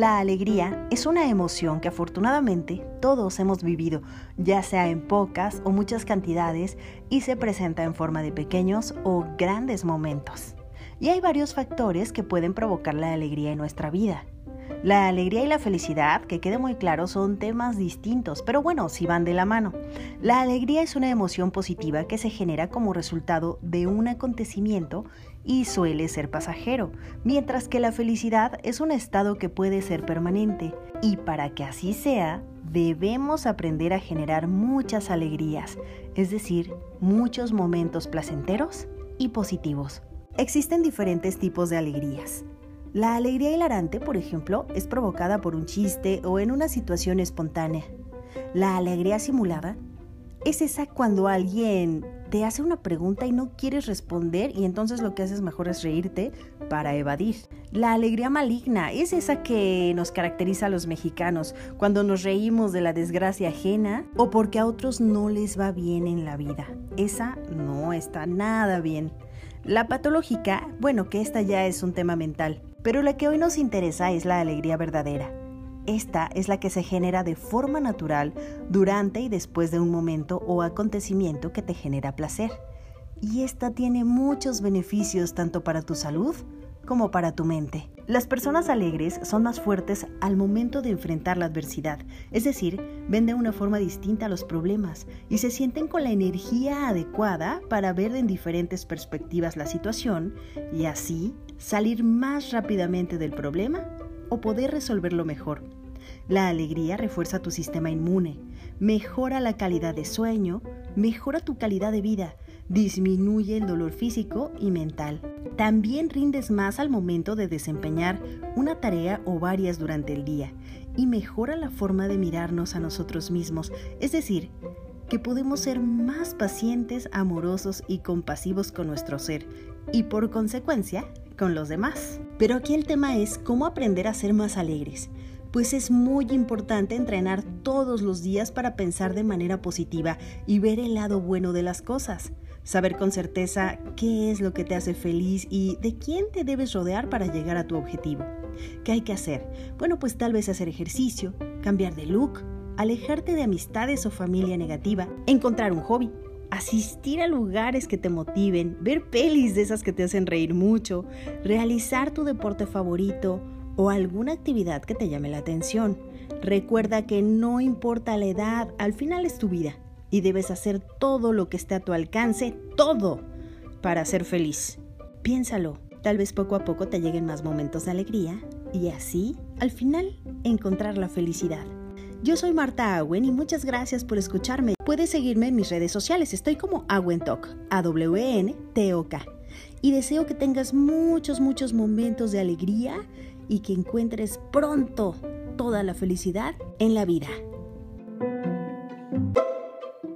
La alegría es una emoción que afortunadamente todos hemos vivido, ya sea en pocas o muchas cantidades, y se presenta en forma de pequeños o grandes momentos. Y hay varios factores que pueden provocar la alegría en nuestra vida. La alegría y la felicidad, que quede muy claro, son temas distintos, pero bueno, si van de la mano. La alegría es una emoción positiva que se genera como resultado de un acontecimiento y suele ser pasajero, mientras que la felicidad es un estado que puede ser permanente. Y para que así sea, debemos aprender a generar muchas alegrías, es decir, muchos momentos placenteros y positivos. Existen diferentes tipos de alegrías. La alegría hilarante, por ejemplo, es provocada por un chiste o en una situación espontánea. La alegría simulada es esa cuando alguien te hace una pregunta y no quieres responder y entonces lo que haces mejor es reírte para evadir. La alegría maligna es esa que nos caracteriza a los mexicanos cuando nos reímos de la desgracia ajena o porque a otros no les va bien en la vida. Esa no está nada bien. La patológica, bueno, que esta ya es un tema mental. Pero la que hoy nos interesa es la alegría verdadera. Esta es la que se genera de forma natural durante y después de un momento o acontecimiento que te genera placer. Y esta tiene muchos beneficios tanto para tu salud como para tu mente. Las personas alegres son más fuertes al momento de enfrentar la adversidad, es decir, ven de una forma distinta los problemas y se sienten con la energía adecuada para ver en diferentes perspectivas la situación y así salir más rápidamente del problema o poder resolverlo mejor. La alegría refuerza tu sistema inmune, mejora la calidad de sueño, mejora tu calidad de vida, disminuye el dolor físico y mental. También rindes más al momento de desempeñar una tarea o varias durante el día y mejora la forma de mirarnos a nosotros mismos, es decir, que podemos ser más pacientes, amorosos y compasivos con nuestro ser y por consecuencia con los demás. Pero aquí el tema es cómo aprender a ser más alegres pues es muy importante entrenar todos los días para pensar de manera positiva y ver el lado bueno de las cosas saber con certeza qué es lo que te hace feliz y de quién te debes rodear para llegar a tu objetivo. ¿Qué hay que hacer? Bueno, pues tal vez hacer ejercicio, cambiar de look, alejarte de amistades o familia negativa, encontrar un hobby, asistir a lugares que te motiven, ver pelis de esas que te hacen reír mucho, realizar tu deporte favorito o alguna actividad que te llame la atención. Recuerda que no importa la edad, al final es tu vida y debes hacer todo lo que esté a tu alcance, todo, para ser feliz. Piénsalo, tal vez poco a poco te lleguen más momentos de alegría y así, al final, encontrar la felicidad. Yo soy Marta Awen y muchas gracias por escucharme. Puedes seguirme en mis redes sociales, estoy como Awentok, A-W-N-T-O-K. Y deseo que tengas muchos, muchos momentos de alegría y que encuentres pronto toda la felicidad en la vida.